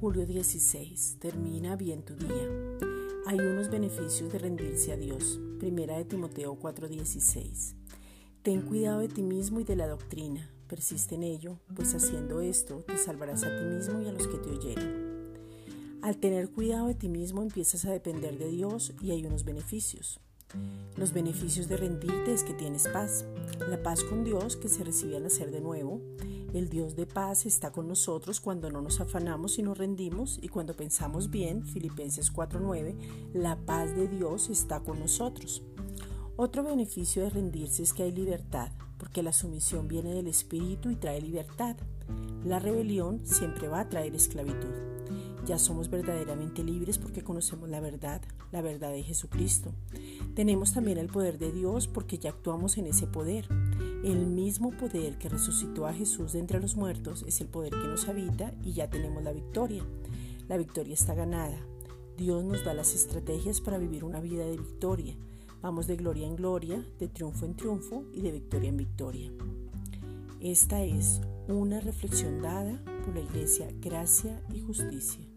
Julio 16. Termina bien tu día. Hay unos beneficios de rendirse a Dios. Primera de Timoteo 4:16. Ten cuidado de ti mismo y de la doctrina. Persiste en ello, pues haciendo esto te salvarás a ti mismo y a los que te oyeren. Al tener cuidado de ti mismo empiezas a depender de Dios y hay unos beneficios. Los beneficios de rendirte es que tienes paz. La paz con Dios que se recibe al nacer de nuevo el Dios de paz está con nosotros cuando no nos afanamos y nos rendimos y cuando pensamos bien, Filipenses 4:9, la paz de Dios está con nosotros. Otro beneficio de rendirse es que hay libertad, porque la sumisión viene del Espíritu y trae libertad. La rebelión siempre va a traer esclavitud. Ya somos verdaderamente libres porque conocemos la verdad, la verdad de Jesucristo. Tenemos también el poder de Dios porque ya actuamos en ese poder. El mismo poder que resucitó a Jesús de entre los muertos es el poder que nos habita y ya tenemos la victoria. La victoria está ganada. Dios nos da las estrategias para vivir una vida de victoria. Vamos de gloria en gloria, de triunfo en triunfo y de victoria en victoria. Esta es una reflexión dada por la Iglesia Gracia y Justicia.